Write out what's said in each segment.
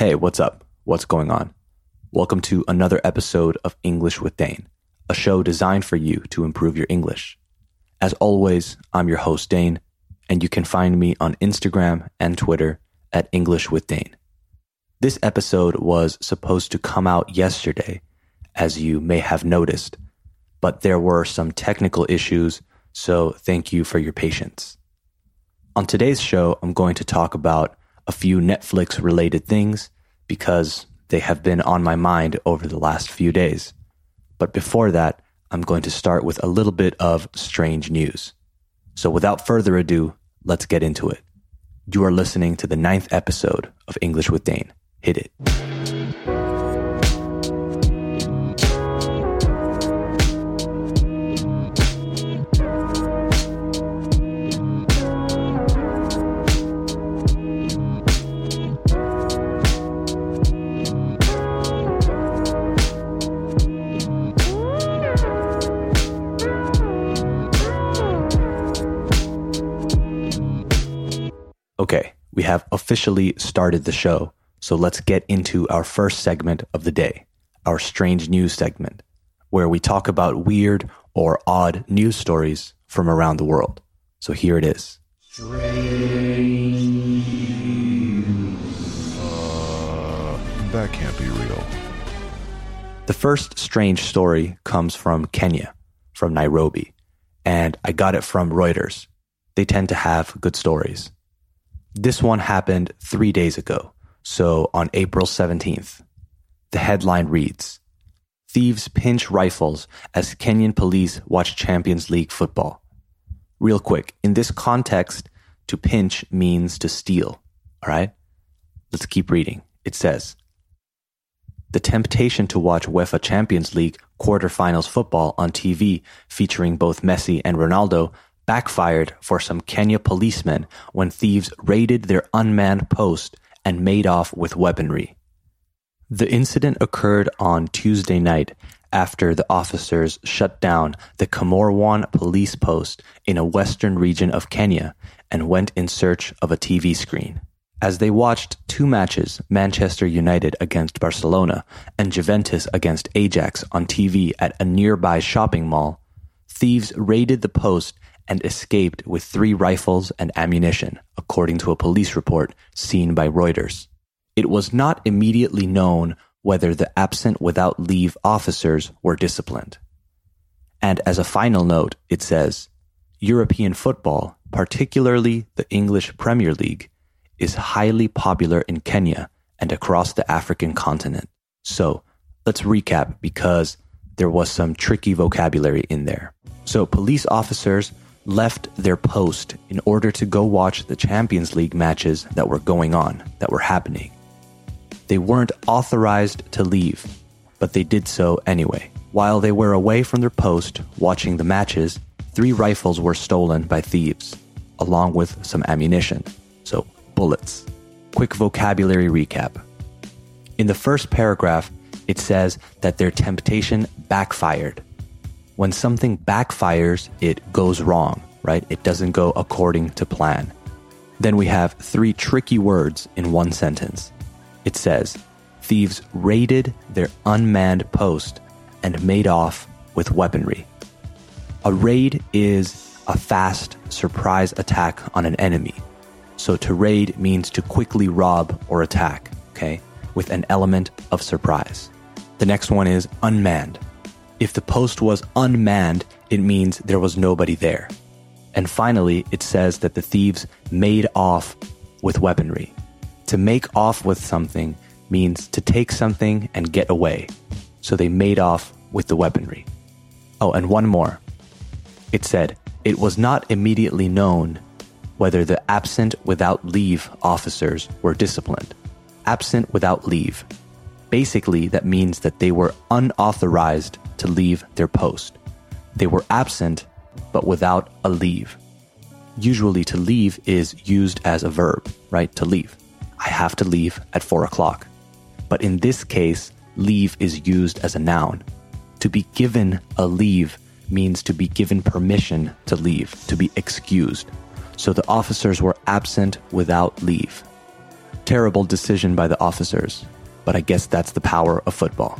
Hey, what's up? What's going on? Welcome to another episode of English with Dane, a show designed for you to improve your English. As always, I'm your host, Dane, and you can find me on Instagram and Twitter at English with Dane. This episode was supposed to come out yesterday, as you may have noticed, but there were some technical issues, so thank you for your patience. On today's show, I'm going to talk about a few Netflix related things because they have been on my mind over the last few days. But before that, I'm going to start with a little bit of strange news. So without further ado, let's get into it. You are listening to the ninth episode of English with Dane. Hit it. Officially started the show, so let's get into our first segment of the day, our strange news segment, where we talk about weird or odd news stories from around the world. So here it is. That can't be real. The first strange story comes from Kenya, from Nairobi, and I got it from Reuters. They tend to have good stories. This one happened three days ago, so on April 17th. The headline reads Thieves pinch rifles as Kenyan police watch Champions League football. Real quick, in this context, to pinch means to steal. All right? Let's keep reading. It says The temptation to watch UEFA Champions League quarterfinals football on TV featuring both Messi and Ronaldo backfired for some Kenya policemen when thieves raided their unmanned post and made off with weaponry. The incident occurred on Tuesday night after the officers shut down the Kamorwan police post in a western region of Kenya and went in search of a TV screen. As they watched two matches, Manchester United against Barcelona and Juventus against Ajax on TV at a nearby shopping mall, thieves raided the post and escaped with three rifles and ammunition, according to a police report seen by Reuters. It was not immediately known whether the absent without leave officers were disciplined. And as a final note, it says European football, particularly the English Premier League, is highly popular in Kenya and across the African continent. So let's recap because there was some tricky vocabulary in there. So police officers left their post in order to go watch the Champions League matches that were going on, that were happening. They weren't authorized to leave, but they did so anyway. While they were away from their post watching the matches, three rifles were stolen by thieves, along with some ammunition. So, bullets. Quick vocabulary recap. In the first paragraph, it says that their temptation backfired when something backfires, it goes wrong, right? It doesn't go according to plan. Then we have three tricky words in one sentence. It says, thieves raided their unmanned post and made off with weaponry. A raid is a fast surprise attack on an enemy. So to raid means to quickly rob or attack, okay, with an element of surprise. The next one is unmanned. If the post was unmanned, it means there was nobody there. And finally, it says that the thieves made off with weaponry. To make off with something means to take something and get away. So they made off with the weaponry. Oh, and one more. It said, it was not immediately known whether the absent without leave officers were disciplined. Absent without leave. Basically, that means that they were unauthorized to leave their post. They were absent, but without a leave. Usually, to leave is used as a verb, right? To leave. I have to leave at four o'clock. But in this case, leave is used as a noun. To be given a leave means to be given permission to leave, to be excused. So the officers were absent without leave. Terrible decision by the officers, but I guess that's the power of football.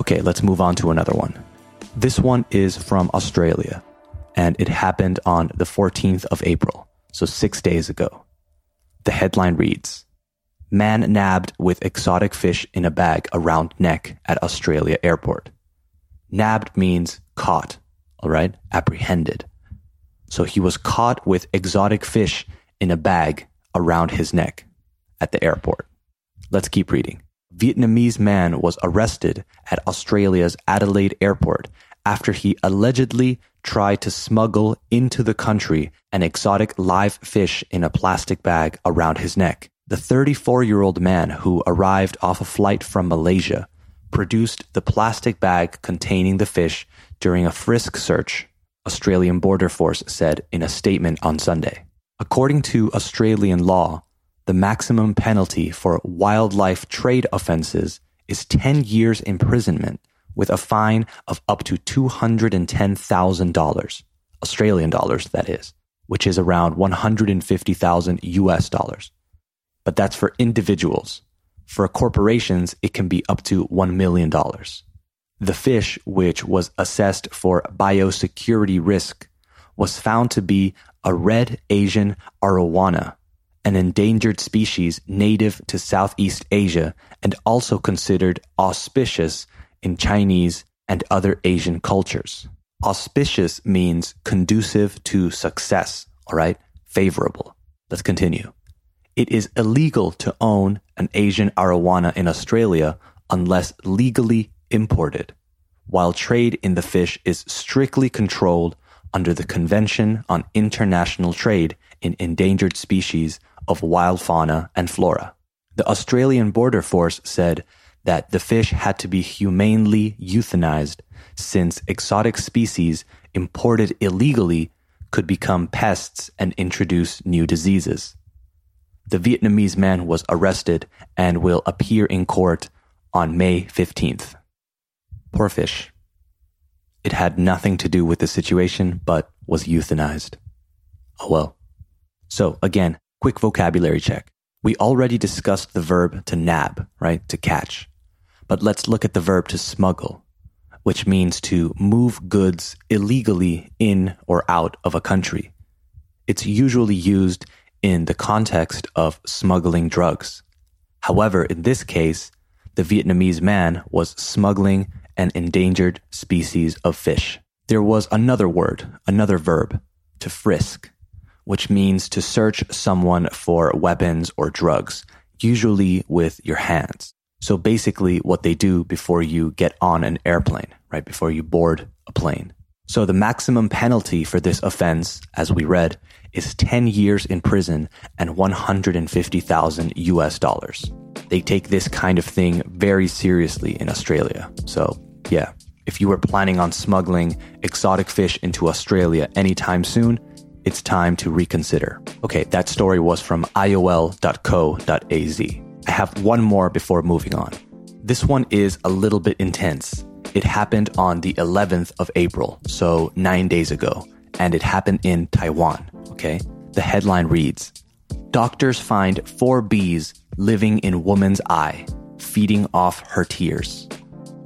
Okay, let's move on to another one. This one is from Australia, and it happened on the 14th of April, so six days ago. The headline reads Man nabbed with exotic fish in a bag around neck at Australia airport. Nabbed means caught, all right? Apprehended. So he was caught with exotic fish in a bag around his neck at the airport. Let's keep reading. Vietnamese man was arrested at Australia's Adelaide airport after he allegedly tried to smuggle into the country an exotic live fish in a plastic bag around his neck. The 34 year old man who arrived off a flight from Malaysia produced the plastic bag containing the fish during a frisk search, Australian Border Force said in a statement on Sunday. According to Australian law, the maximum penalty for wildlife trade offenses is 10 years imprisonment with a fine of up to $210,000, Australian dollars, that is, which is around 150,000 US dollars. But that's for individuals. For corporations, it can be up to $1 million. The fish, which was assessed for biosecurity risk, was found to be a red Asian arowana, an endangered species native to Southeast Asia and also considered auspicious in Chinese and other Asian cultures. Auspicious means conducive to success, all right? Favorable. Let's continue. It is illegal to own an Asian arowana in Australia unless legally imported, while trade in the fish is strictly controlled under the Convention on International Trade in Endangered Species of Wild Fauna and Flora. The Australian Border Force said that the fish had to be humanely euthanized since exotic species imported illegally could become pests and introduce new diseases. The Vietnamese man was arrested and will appear in court on May 15th. Poor fish. It had nothing to do with the situation, but was euthanized. Oh well. So again, quick vocabulary check. We already discussed the verb to nab, right? To catch. But let's look at the verb to smuggle, which means to move goods illegally in or out of a country. It's usually used in the context of smuggling drugs. However, in this case, the Vietnamese man was smuggling an endangered species of fish. There was another word, another verb, to frisk, which means to search someone for weapons or drugs, usually with your hands. So basically what they do before you get on an airplane, right? Before you board a plane. So the maximum penalty for this offense, as we read, is 10 years in prison and 150,000 US dollars. They take this kind of thing very seriously in Australia. So yeah, if you were planning on smuggling exotic fish into Australia anytime soon, it's time to reconsider. Okay, that story was from iol.co.az. I have one more before moving on. This one is a little bit intense. It happened on the 11th of April, so nine days ago, and it happened in Taiwan. Okay, the headline reads Doctors find four bees living in woman's eye, feeding off her tears.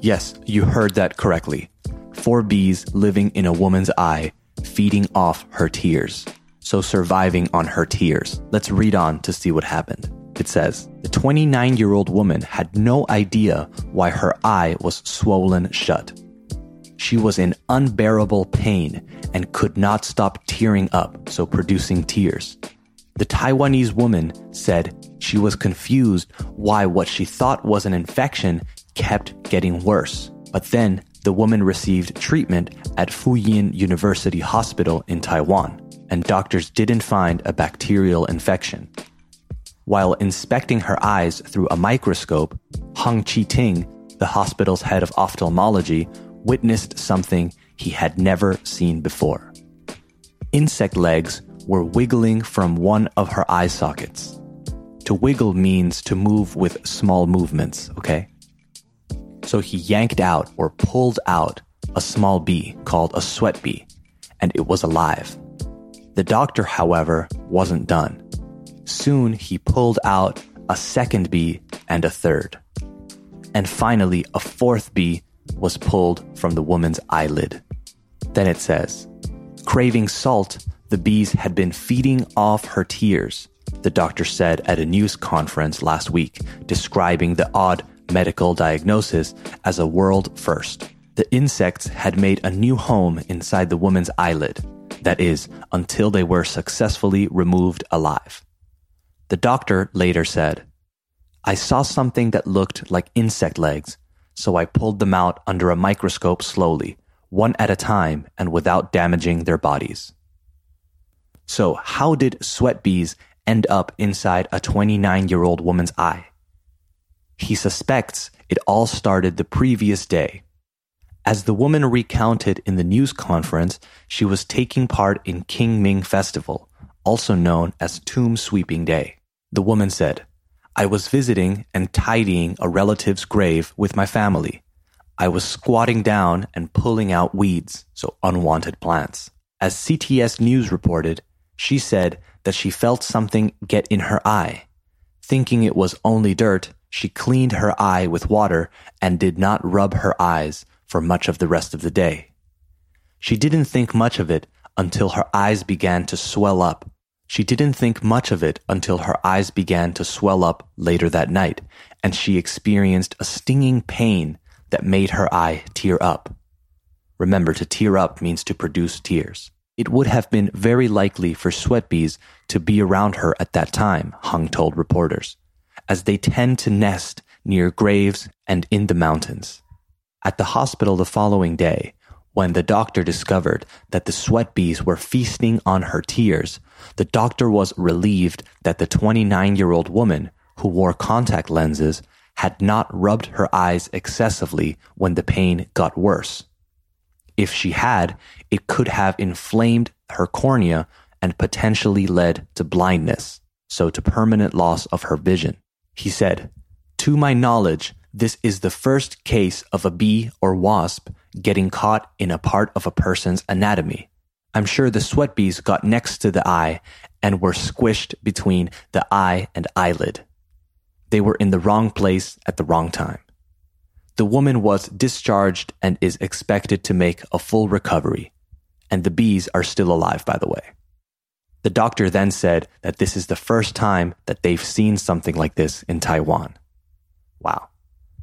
Yes, you heard that correctly. Four bees living in a woman's eye, feeding off her tears. So surviving on her tears. Let's read on to see what happened. It says, the 29 year old woman had no idea why her eye was swollen shut. She was in unbearable pain and could not stop tearing up, so producing tears. The Taiwanese woman said she was confused why what she thought was an infection kept getting worse. But then the woman received treatment at Fooyin University Hospital in Taiwan, and doctors didn't find a bacterial infection. While inspecting her eyes through a microscope, Hong Chi Ting, the hospital's head of ophthalmology, witnessed something he had never seen before. Insect legs were wiggling from one of her eye sockets. To wiggle means to move with small movements, okay? So he yanked out or pulled out a small bee called a sweat bee, and it was alive. The doctor, however, wasn't done. Soon he pulled out a second bee and a third. And finally, a fourth bee was pulled from the woman's eyelid. Then it says, Craving salt, the bees had been feeding off her tears, the doctor said at a news conference last week, describing the odd medical diagnosis as a world first. The insects had made a new home inside the woman's eyelid, that is, until they were successfully removed alive. The doctor later said, I saw something that looked like insect legs, so I pulled them out under a microscope slowly, one at a time and without damaging their bodies. So, how did sweat bees end up inside a 29 year old woman's eye? He suspects it all started the previous day. As the woman recounted in the news conference, she was taking part in Qingming Festival, also known as Tomb Sweeping Day. The woman said, I was visiting and tidying a relative's grave with my family. I was squatting down and pulling out weeds, so unwanted plants. As CTS News reported, she said that she felt something get in her eye. Thinking it was only dirt, she cleaned her eye with water and did not rub her eyes for much of the rest of the day. She didn't think much of it until her eyes began to swell up. She didn't think much of it until her eyes began to swell up later that night, and she experienced a stinging pain that made her eye tear up. Remember, to tear up means to produce tears. It would have been very likely for sweat bees to be around her at that time, Hong told reporters, as they tend to nest near graves and in the mountains. At the hospital the following day, when the doctor discovered that the sweat bees were feasting on her tears, the doctor was relieved that the 29 year old woman who wore contact lenses had not rubbed her eyes excessively when the pain got worse. If she had, it could have inflamed her cornea and potentially led to blindness, so to permanent loss of her vision. He said, To my knowledge, this is the first case of a bee or wasp getting caught in a part of a person's anatomy. I'm sure the sweat bees got next to the eye and were squished between the eye and eyelid. They were in the wrong place at the wrong time. The woman was discharged and is expected to make a full recovery. And the bees are still alive, by the way. The doctor then said that this is the first time that they've seen something like this in Taiwan. Wow.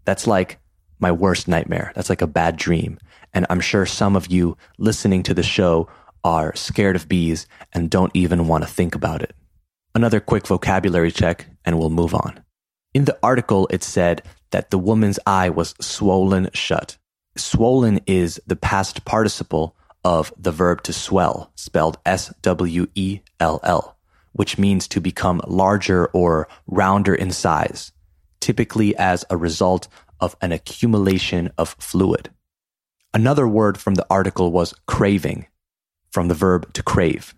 That's like my worst nightmare. That's like a bad dream. And I'm sure some of you listening to the show are scared of bees and don't even want to think about it. Another quick vocabulary check and we'll move on. In the article, it said that the woman's eye was swollen shut. Swollen is the past participle of the verb to swell, spelled S W E L L, which means to become larger or rounder in size typically as a result of an accumulation of fluid. Another word from the article was craving, from the verb to crave,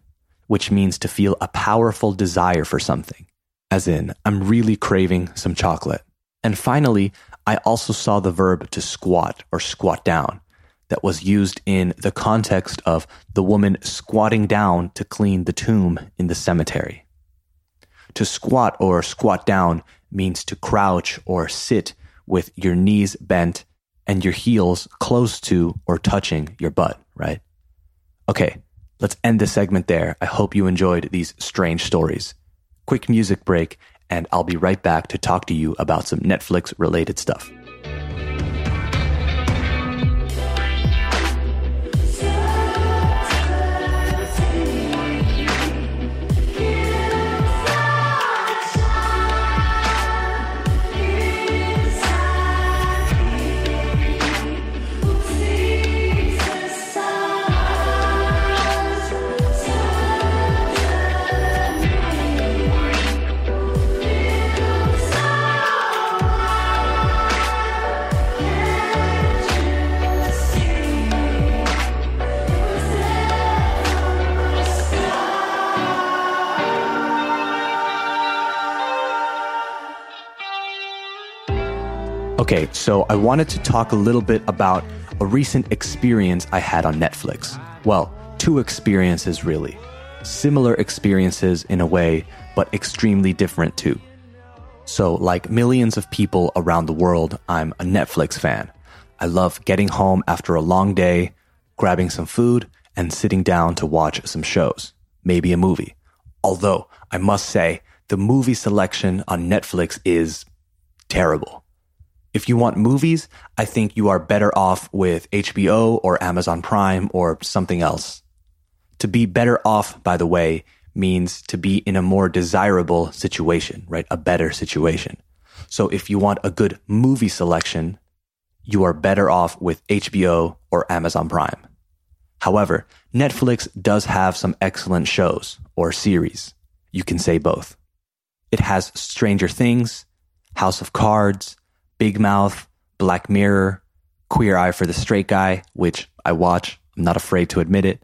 which means to feel a powerful desire for something, as in, I'm really craving some chocolate. And finally, I also saw the verb to squat or squat down that was used in the context of the woman squatting down to clean the tomb in the cemetery. To squat or squat down means to crouch or sit with your knees bent and your heels close to or touching your butt, right? Okay, let's end the segment there. I hope you enjoyed these strange stories. Quick music break, and I'll be right back to talk to you about some Netflix related stuff. Okay, so I wanted to talk a little bit about a recent experience I had on Netflix. Well, two experiences really. Similar experiences in a way, but extremely different too. So, like millions of people around the world, I'm a Netflix fan. I love getting home after a long day, grabbing some food, and sitting down to watch some shows, maybe a movie. Although, I must say, the movie selection on Netflix is terrible. If you want movies, I think you are better off with HBO or Amazon Prime or something else. To be better off, by the way, means to be in a more desirable situation, right? A better situation. So if you want a good movie selection, you are better off with HBO or Amazon Prime. However, Netflix does have some excellent shows or series. You can say both. It has Stranger Things, House of Cards, Big Mouth, Black Mirror, Queer Eye for the Straight Guy, which I watch. I'm not afraid to admit it.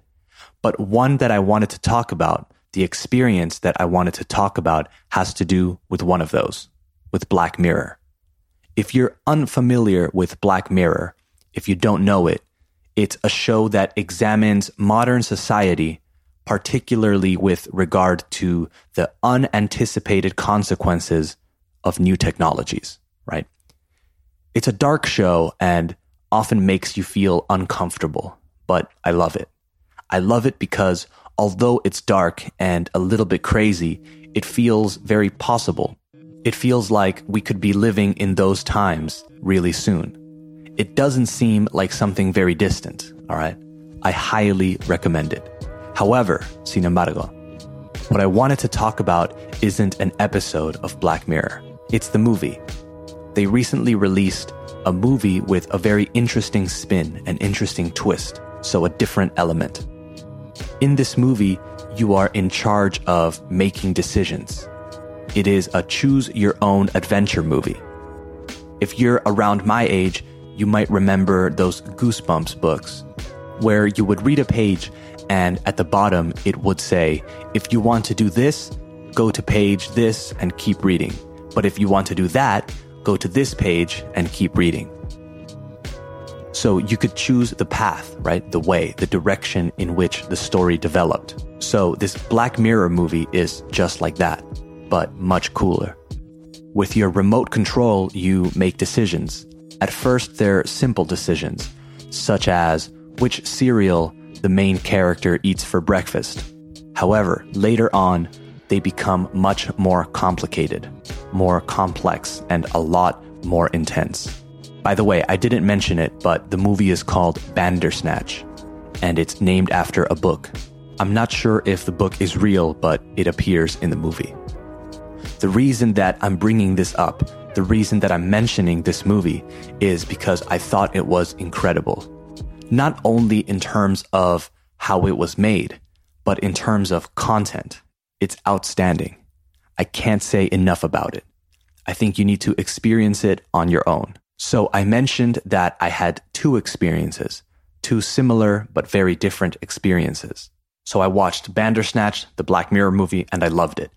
But one that I wanted to talk about, the experience that I wanted to talk about, has to do with one of those, with Black Mirror. If you're unfamiliar with Black Mirror, if you don't know it, it's a show that examines modern society, particularly with regard to the unanticipated consequences of new technologies, right? It's a dark show and often makes you feel uncomfortable, but I love it. I love it because although it's dark and a little bit crazy, it feels very possible. It feels like we could be living in those times really soon. It doesn't seem like something very distant, alright? I highly recommend it. However, sin embargo, what I wanted to talk about isn't an episode of Black Mirror. It's the movie they recently released a movie with a very interesting spin, an interesting twist, so a different element. In this movie, you are in charge of making decisions. It is a choose your own adventure movie. If you're around my age, you might remember those Goosebumps books, where you would read a page and at the bottom it would say, if you want to do this, go to page this and keep reading. But if you want to do that, go to this page and keep reading. So you could choose the path, right? The way, the direction in which the story developed. So this Black Mirror movie is just like that, but much cooler. With your remote control, you make decisions. At first, they're simple decisions, such as which cereal the main character eats for breakfast. However, later on, they become much more complicated, more complex, and a lot more intense. By the way, I didn't mention it, but the movie is called Bandersnatch, and it's named after a book. I'm not sure if the book is real, but it appears in the movie. The reason that I'm bringing this up, the reason that I'm mentioning this movie, is because I thought it was incredible. Not only in terms of how it was made, but in terms of content. It's outstanding. I can't say enough about it. I think you need to experience it on your own. So I mentioned that I had two experiences, two similar but very different experiences. So I watched Bandersnatch, the Black Mirror movie, and I loved it.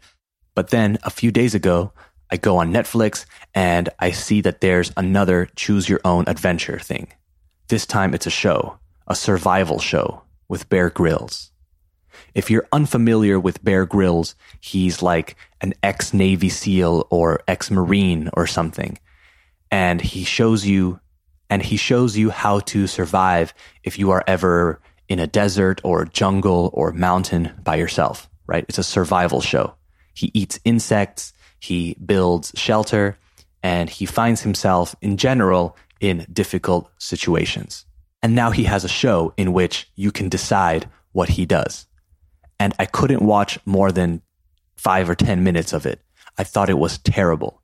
But then a few days ago, I go on Netflix and I see that there's another choose your own adventure thing. This time it's a show, a survival show with Bear Grylls. If you're unfamiliar with Bear Grylls, he's like an ex Navy SEAL or ex Marine or something. And he shows you, and he shows you how to survive if you are ever in a desert or jungle or mountain by yourself, right? It's a survival show. He eats insects, he builds shelter, and he finds himself in general in difficult situations. And now he has a show in which you can decide what he does and I couldn't watch more than five or 10 minutes of it. I thought it was terrible.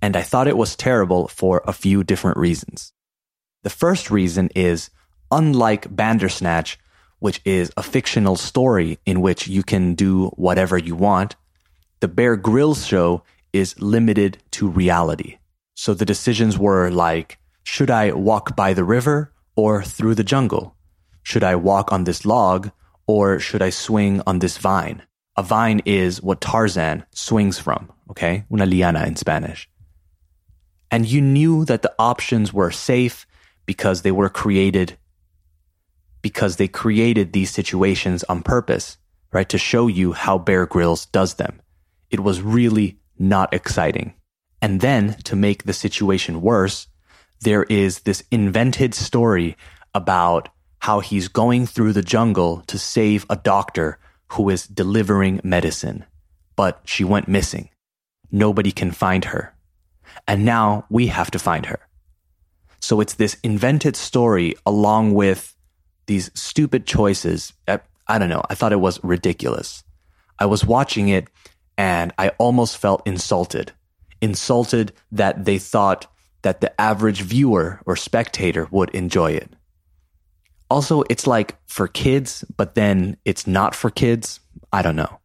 And I thought it was terrible for a few different reasons. The first reason is unlike Bandersnatch, which is a fictional story in which you can do whatever you want, the Bear Grylls show is limited to reality. So the decisions were like, should I walk by the river or through the jungle? Should I walk on this log or should I swing on this vine? A vine is what Tarzan swings from, okay? Una liana in Spanish. And you knew that the options were safe because they were created because they created these situations on purpose, right? To show you how Bear Grylls does them. it was really not exciting. And then to make the situation worse, there is this invented story about how he's going through the jungle to save a doctor who is delivering medicine, but she went missing. Nobody can find her. And now we have to find her. So it's this invented story along with these stupid choices. I don't know. I thought it was ridiculous. I was watching it and I almost felt insulted. Insulted that they thought that the average viewer or spectator would enjoy it. Also, it's like for kids, but then it's not for kids. I don't know.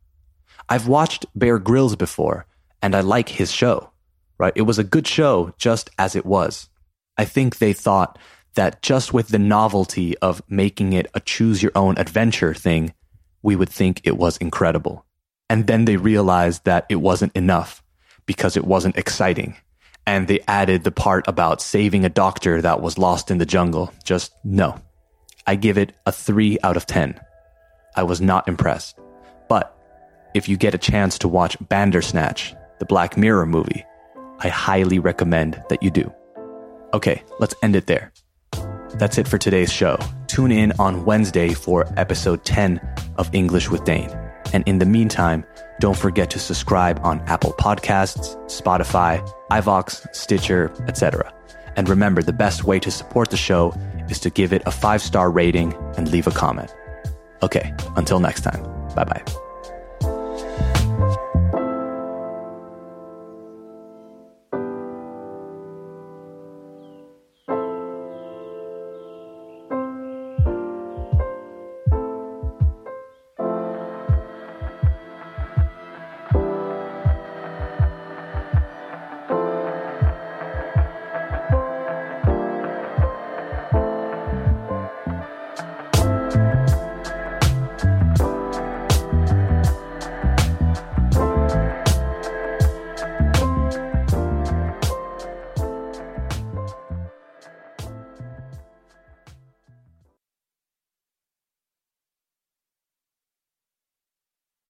I've watched Bear Grylls before and I like his show, right? It was a good show just as it was. I think they thought that just with the novelty of making it a choose your own adventure thing, we would think it was incredible. And then they realized that it wasn't enough because it wasn't exciting. And they added the part about saving a doctor that was lost in the jungle. Just no. I give it a 3 out of 10. I was not impressed. But if you get a chance to watch Bandersnatch, the Black Mirror movie, I highly recommend that you do. Okay, let's end it there. That's it for today's show. Tune in on Wednesday for episode 10 of English with Dane. And in the meantime, don't forget to subscribe on Apple Podcasts, Spotify, iVoox, Stitcher, etc. And remember, the best way to support the show is to give it a five star rating and leave a comment. Okay, until next time, bye bye.